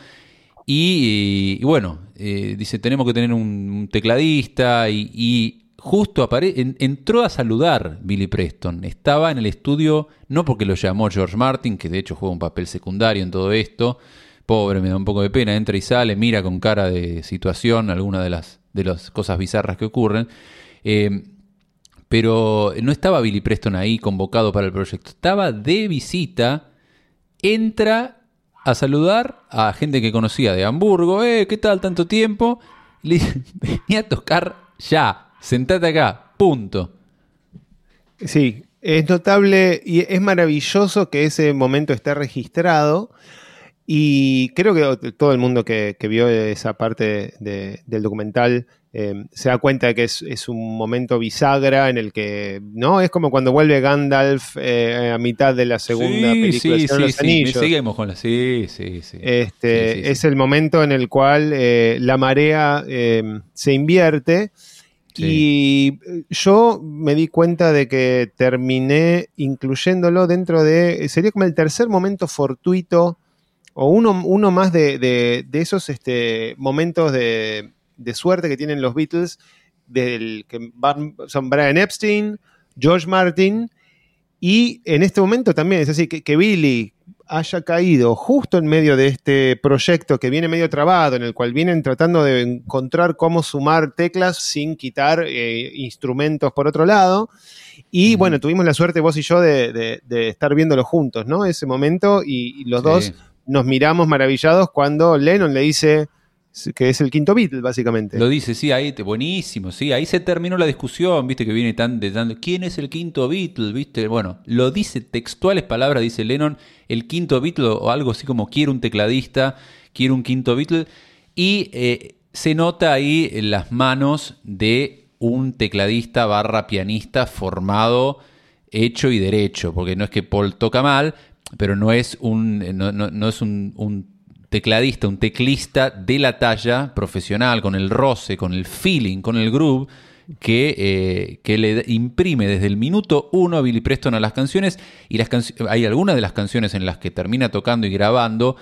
Y, bueno, dice, tenemos que tener un, un tecladista y, y justo en- entró a saludar Billy Preston. Estaba en el estudio, no porque lo llamó George Martin, que de hecho juega un papel secundario en todo esto. Pobre, me da un poco de pena, entra y sale, mira con cara de situación alguna de las, de las cosas bizarras que ocurren. Eh, pero no estaba Billy Preston ahí convocado para el proyecto, estaba de visita, entra a saludar a gente que conocía de Hamburgo, eh, ¿qué tal tanto tiempo? Le venía a tocar ya, sentate acá, punto. Sí, es notable y es maravilloso que ese momento esté registrado. Y creo que todo el mundo que, que vio esa parte de- del documental eh, se da cuenta de que es, es un momento bisagra en el que, ¿no? Es como cuando vuelve Gandalf eh, a mitad de la segunda sí, película sí, sí, los sí, Anillos. seguimos con la... Sí, sí, sí. Este, Sí, sí, sí. Es el momento en el cual eh, la marea eh, se invierte. Y eh, yo me di cuenta de que terminé incluyéndolo dentro de. Sería como el tercer momento fortuito. O uno, uno más de, de- esos este, momentos de, de suerte que tienen los Beatles. Del, que son Brian Epstein, George Martin. Y en este momento también es así, que, que Billy haya caído justo en medio de este proyecto que viene medio trabado, en el cual vienen tratando de encontrar cómo sumar teclas sin quitar eh, instrumentos por otro lado. Y bueno, tuvimos la suerte vos y yo de, de- de estar viéndolo juntos, ¿no? Ese momento y, y los Sí. dos nos miramos maravillados cuando Lennon le dice que es el quinto Beatle, básicamente. Lo dice, sí, ahí, buenísimo, sí, ahí se terminó la discusión, viste, que viene tan de tan- ¿quién es el quinto Beatle? Viste, bueno, lo dice textuales palabras, dice Lennon, el quinto Beatle, o algo así como quiero un tecladista, quiero un quinto Beatle, y eh, se nota ahí en las manos de un tecladista barra pianista formado, hecho y derecho, porque no es que Paul toca mal, pero no es un, no, no- no es un tecladista, un teclista de la talla profesional, con el roce, con el feeling, con el groove, que, eh, que le imprime desde el minuto uno a Billy Preston a las canciones. Y hay algunas de las canciones en las que termina tocando y grabando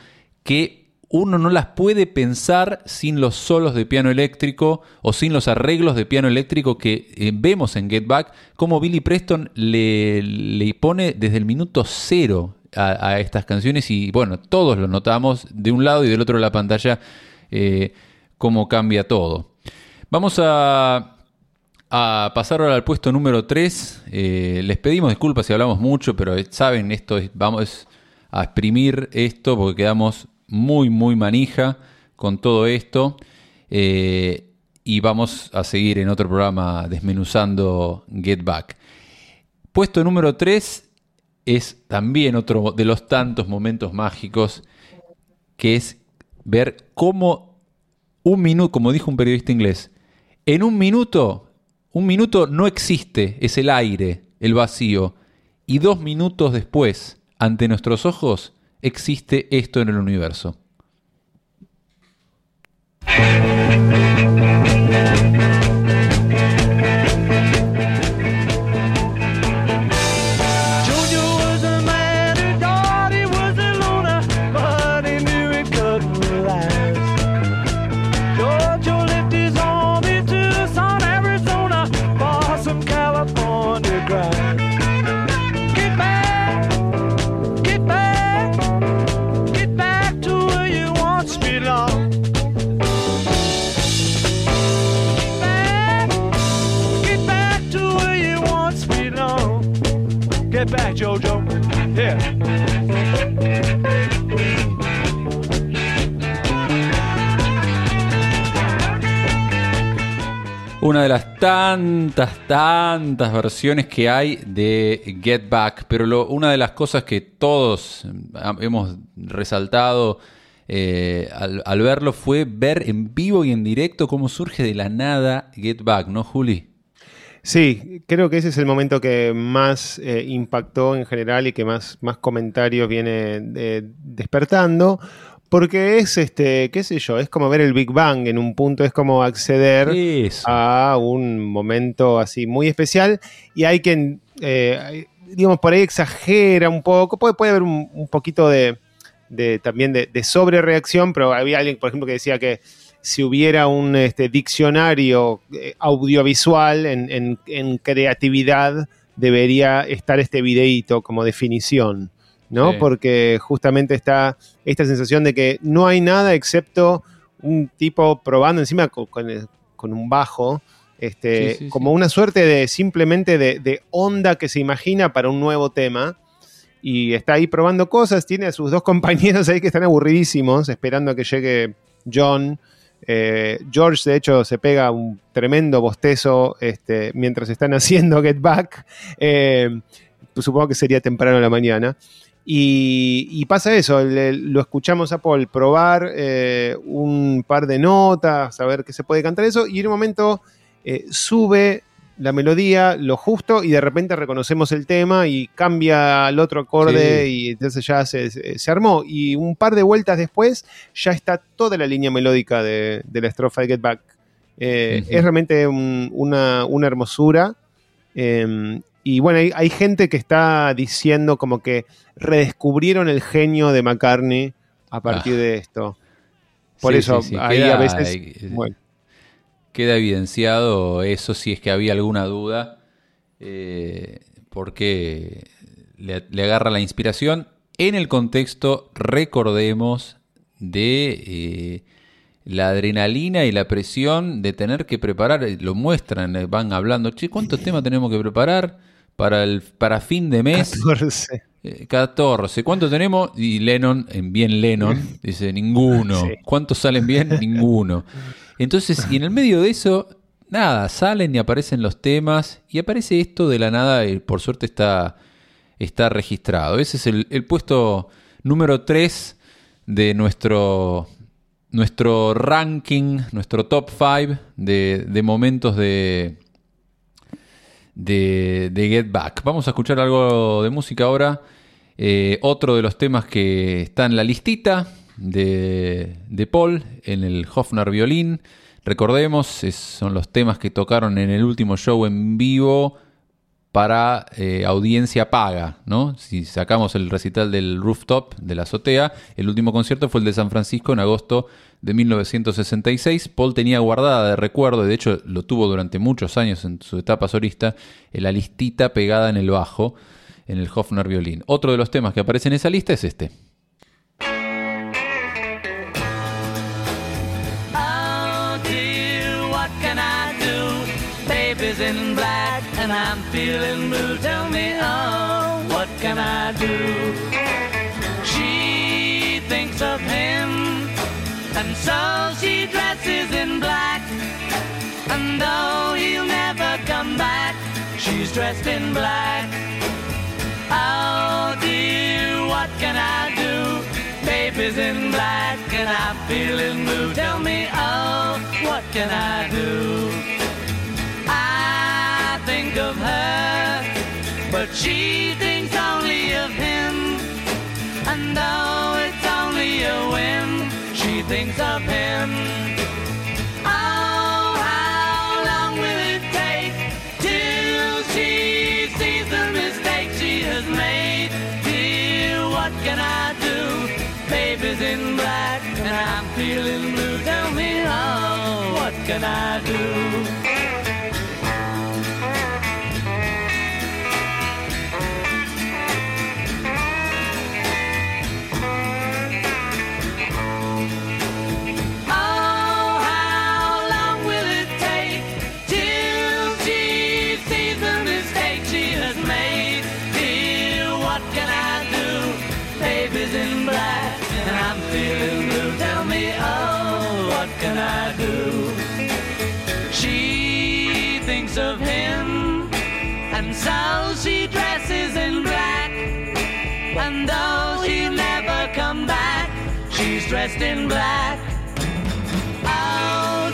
que uno no las puede pensar sin los solos de piano eléctrico o sin los arreglos de piano eléctrico que eh, vemos en Get Back, como Billy Preston le, le pone desde el minuto cero a, estas canciones y bueno, todos lo notamos de un lado y del otro de la pantalla eh, cómo cambia todo. Vamos a, pasar ahora al puesto número 3. les pedimos disculpas si hablamos mucho, pero eh, saben, esto es, vamos a exprimir esto porque quedamos muy, muy manija con todo esto. Eh, y vamos a seguir en otro programa desmenuzando Get Back. Puesto número 3 es también otro de los tantos momentos mágicos que es ver cómo un minuto, como dijo un periodista inglés, en un minuto, un minuto no existe, es el aire, el vacío, y dos minutos después, ante nuestros ojos, existe esto en el universo. Una de las tantas, tantas versiones que hay de Get Back, pero una de las cosas que todos eh, hemos resaltado eh, al, verlo fue ver en vivo y en directo cómo surge de la nada Get Back, ¿no, Juli? Sí, creo que ese es el momento que más eh, impactó en general y que más, más comentarios viene eh, despertando. Porque es este, qué sé yo, es como ver el Big Bang en un punto, es como acceder Eso. a un momento así muy especial. Y hay quien, eh, digamos, por ahí exagera un poco. Puede, puede haber un, un poquito de, de- también de, de sobrereacción, pero había alguien, por ejemplo, que decía que si hubiera un este, diccionario eh, audiovisual en, en- en creatividad, debería estar este videíto como definición, ¿no? Sí. Porque justamente está esta sensación de que no hay nada excepto un tipo probando encima con, con el- con un bajo, este, Sí, sí, como una suerte de simplemente de, de onda que se imagina para un nuevo tema. Y está ahí probando cosas, tiene a sus dos compañeros ahí que están aburridísimos, esperando a que llegue John. Eh, George, de hecho, se pega un tremendo bostezo este, mientras están haciendo Get Back. Eh, pues supongo que sería temprano en la mañana. Y, y pasa eso, le- lo escuchamos a Paul probar eh, un par de notas, a ver qué se puede cantar eso, y en un momento eh, sube la melodía, lo justo, y de repente reconocemos el tema y cambia al otro acorde Sí. y entonces ya se, se- armó. Y un par de vueltas después ya está toda la línea melódica de, de la estrofa de Get Back. Eh. Es realmente un- una, una hermosura. Eh, y bueno, hay, hay gente que está diciendo como que redescubrieron el genio de McCartney a partir Ah. de esto. Por Sí, eso, sí, sí. ahí Queda- a veces. eh, bueno, Queda evidenciado eso si es que había alguna duda, eh, porque le, le agarra la inspiración en el contexto, recordemos, de eh, la adrenalina y la presión de tener que preparar, lo muestran, van hablando, che, ¿cuántos temas tenemos que preparar para, el, para fin de mes? 14. Eh, 14. ¿Cuántos tenemos? Y Lennon, en bien Lennon, dice ninguno. Sí. ¿Cuántos salen bien? Ninguno. Entonces, y en el medio de eso, nada, salen y aparecen los temas y aparece esto de la nada y por suerte está, está registrado. Ese es el, el puesto número 3 de nuestro, nuestro ranking, nuestro top 5 de, de momentos de, de, Get Back. Vamos a escuchar algo de música ahora. Eh, otro de los temas que está en la listita de, de Paul en el Hofner violín. Recordemos, es- son los temas que tocaron en el último show en vivo para eh, audiencia paga, ¿no? Si sacamos el recital del rooftop, de la azotea, el último concierto fue el de San Francisco en agosto de 1966. Paul tenía guardada de recuerdo, y de hecho lo tuvo durante muchos años en su etapa solista, en la listita pegada en el bajo, en el Hofner violín. Otro de los temas que aparece en esa lista es este. Feeling blue. Tell me, oh, what can I do? She thinks of him and so she dresses in black. And though he'll never come back, she's dressed in black. Oh dear, what can I do? Baby's in black and I'm feeling blue. Tell me, oh, what can I do? Of her, but she thinks only of him. And though it's only a whim, she thinks of him. Oh, how long will it take till she sees the mistake she has made? Dear, what can I do? Baby's in black and I'm feeling blue. Tell me, oh, what can I do? Dressed in black. Oh?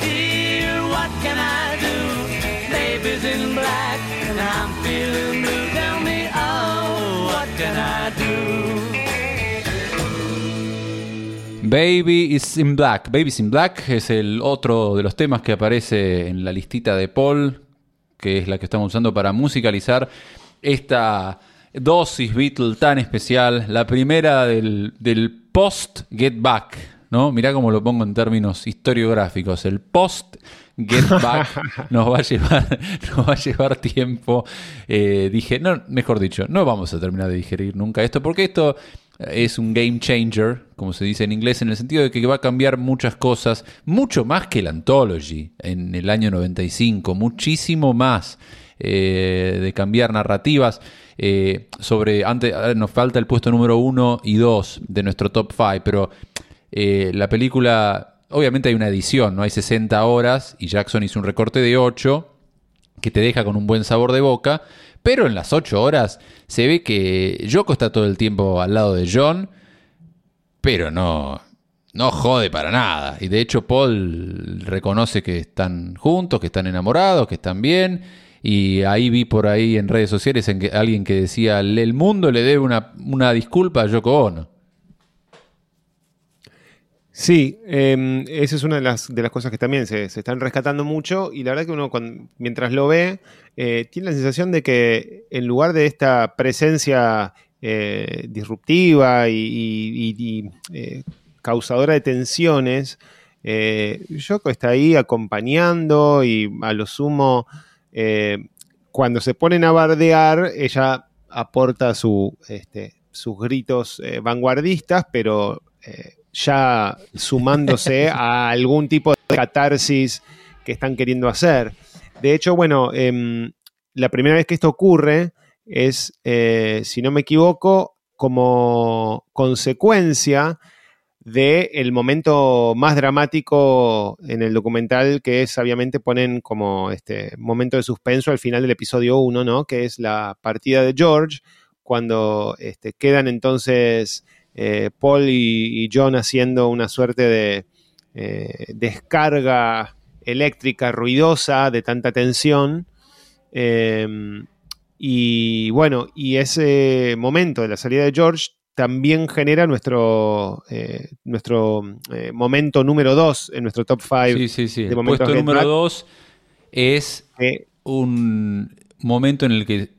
Baby's in black and I'm feeling blue. Tell me, oh, what can I do? Baby is in Black. Baby is in Black es el otro de los temas que aparece en la listita de Paul, que es la que estamos usando para musicalizar esta dosis Beatle tan especial. La primera del, del post Get Back, ¿no? Mirá cómo lo pongo en términos historiográficos. El post Get Back nos va a llevar, nos va a llevar tiempo. Eh, dije, no, mejor dicho, no vamos a terminar de digerir nunca esto, porque esto es un game changer, como se dice en inglés, en el sentido de que va a cambiar muchas cosas, mucho más que el Anthology en el año 95, muchísimo más eh, de cambiar narrativas. Eh, sobre, antes nos falta el puesto número uno y dos de nuestro top 5, pero eh, la película, obviamente hay una edición, no hay 60 horas y Jackson hizo un recorte de 8 que te deja con un buen sabor de boca, pero en las 8 horas se ve que Yoko está todo el tiempo al lado de John, pero no, no jode para nada. Y de hecho Paul reconoce que están juntos, que están enamorados, que están bien. Y ahí vi por ahí en redes sociales en que, alguien que decía, el mundo le debe una, una disculpa a Yoko Ono. Sí, eh, esa es una de las, cosas que también se, están rescatando mucho y la verdad que uno mientras lo ve eh, tiene la sensación de que en lugar de esta presencia eh, disruptiva y, y- eh, causadora de tensiones, Yoko está ahí acompañando y a lo sumo eh, cuando se ponen a bardear ella aporta su, este, sus gritos eh, vanguardistas, pero eh, ya sumándose a algún tipo de catarsis que están queriendo hacer. De hecho, bueno, em, la primera vez que esto ocurre es, si no me equivoco, como consecuencia del momento más dramático en el documental que es, obviamente, ponen como este momento de suspenso al final del episodio 1, ¿no? Que es la partida de George, cuando este, quedan entonces eh, Paul y, John haciendo una suerte de eh, descarga eléctrica ruidosa de tanta tensión. Eh, y bueno, y ese momento de la salida de George también genera nuestro, eh, nuestro eh, momento número 2 en nuestro top 5. Sí, sí, sí. de El momentos puesto número Back. 2 es un momento en el que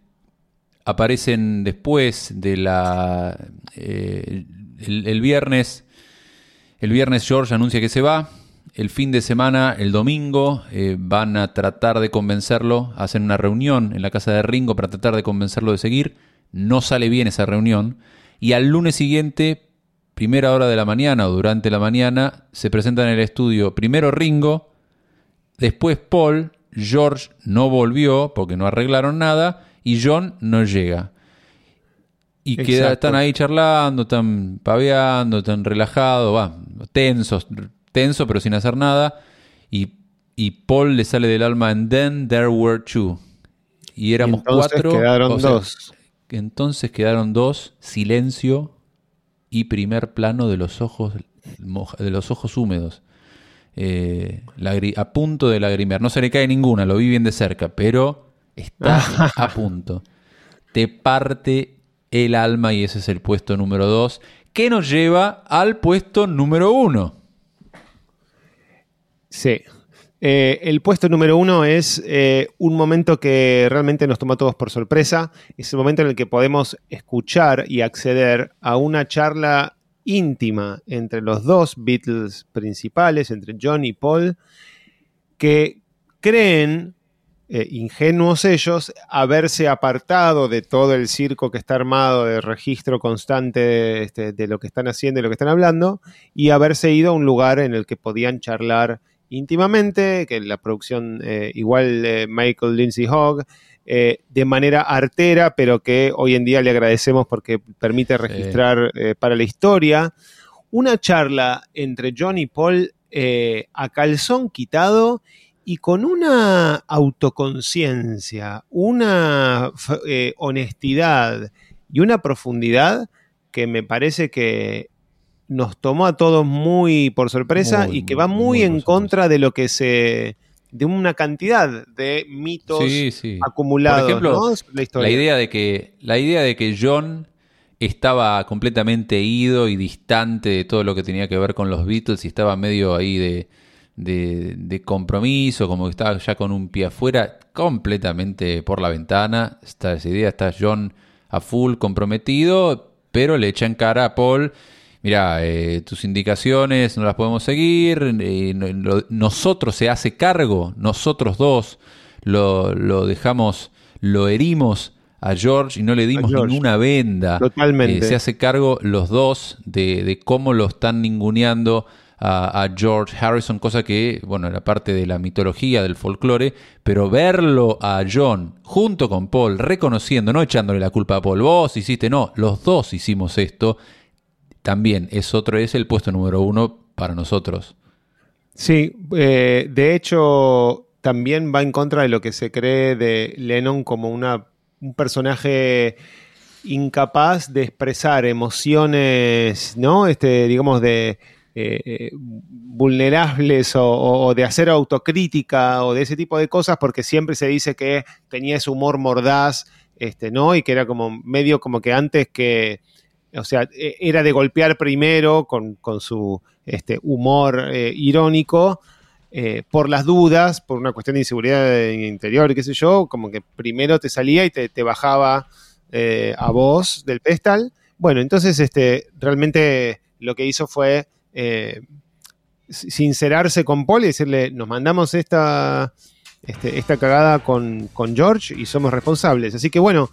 aparecen después de la eh, el, el viernes el viernes George anuncia que se va el fin de semana el domingo van a tratar de convencerlo hacen una reunión en la casa de Ringo para tratar de convencerlo de seguir no sale bien esa reunión y al lunes siguiente primera hora de la mañana o durante la mañana se presenta en el estudio primero Ringo Después Paul, George no volvió porque no arreglaron nada y John no llega. Y queda, están ahí charlando, están paveando, están relajados, va, tensos, tenso pero sin hacer nada. Y, y Paul le sale del alma and then there were two. Y éramos cuatro. quedaron o sea, dos. Entonces quedaron dos, silencio y primer plano de los ojos, de los ojos húmedos. Eh, a punto de lagrimear. No se le cae ninguna, lo vi bien de cerca, pero está a punto. Te parte el alma y ese es el puesto número dos, que nos lleva al puesto número uno. Sí. Eh, el puesto número uno es eh, un momento que realmente nos toma a todos por sorpresa. Es el momento en el que podemos escuchar y acceder a una charla íntima entre los dos Beatles principales, entre John y Paul, que creen, eh, ingenuos ellos, haberse apartado de todo el circo que está armado de registro constante este, de lo que están haciendo y lo que están hablando, y haberse ido a un lugar en el que podían charlar íntimamente, que la producción eh, igual eh, Michael Lindsay Hogg, eh, de manera artera, pero que hoy en día le agradecemos porque permite registrar eh, para la historia. Una charla entre John y Paul a calzón quitado y con una autoconciencia, una honestidad y una profundidad que me parece que nos tomó a todos muy por sorpresa Muy, y que va muy, en contra de lo que se de una cantidad de mitos Sí, sí. acumulados Por ejemplo, la historia. La idea de que, la idea de que John estaba completamente ido y distante de todo lo que tenía que ver con los Beatles y estaba medio ahí de, de, de compromiso, como que estaba ya con un pie afuera, completamente por la ventana. Está esa idea, está John a full comprometido, pero le echa en cara a Paul mira, eh, tus indicaciones no las podemos seguir, eh, no- nosotros se hace cargo, nosotros dos lo, lo dejamos, lo herimos a George y no le dimos ninguna venda. Totalmente. Eh, se hace cargo los dos de, de cómo lo están ninguneando a, a George Harrison, cosa que, bueno, era parte de la mitología, del folclore, pero verlo a John junto con Paul, reconociendo, no echándole la culpa a Paul, vos hiciste, no, los dos hicimos esto, también es otro, es el puesto número uno para nosotros. Sí, eh, de hecho, también va en contra de lo que se cree de Lennon como una, un personaje incapaz de expresar emociones, ¿no? Este, digamos, de eh, eh, vulnerables o, o- o de hacer autocrítica o de ese tipo de cosas, porque siempre se dice que tenía ese humor mordaz, este, ¿no? Y que era como medio como que antes que, o sea, e- era de golpear primero con, con su este, humor eh, irónico, eh, por las dudas, por una cuestión de inseguridad interior, qué sé yo, como que primero te salía y te, te bajaba eh, a vos del pedestal. Bueno, entonces este, realmente lo que hizo fue sincerarse con Paul y decirle, nos mandamos esta, este, esta cagada con, con George y somos responsables. Así que bueno,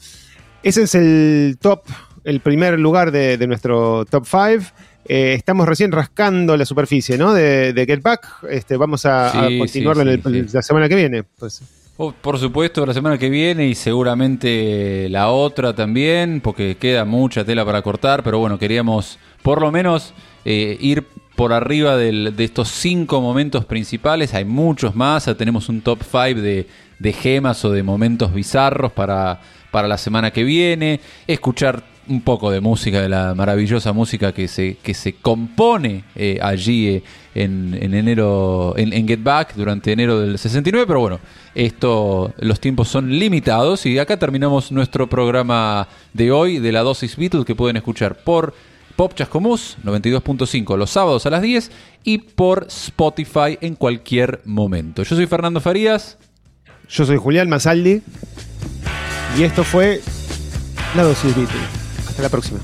ese es el top, el primer lugar de, de nuestro top 5. estamos recién rascando la superficie, ¿no? De, de Get Back. Este, vamos a, a Sí, continuarlo sí, en el- la semana que viene. Pues, Oh, por supuesto, la semana que viene y seguramente la otra también, porque queda mucha tela para cortar, pero bueno, queríamos por lo menos eh, ir por arriba del- de estos cinco momentos principales. Hay muchos más, ya tenemos un top 5 de, de gemas o de momentos bizarros para, para la semana que viene, escuchar un poco de música, de la maravillosa música que se, que se compone eh, allí eh, en, en enero, en, Get Back durante enero del 69, pero bueno, esto, los tiempos son limitados y acá terminamos nuestro programa de hoy de la dosis Beatles que pueden escuchar por Pop Chascomús 92.5 los sábados a las 10 y por Spotify en cualquier momento. Yo soy Fernando Farías. yo soy Julián Masaldi y esto fue La Dosis Beatle. Hasta la próxima.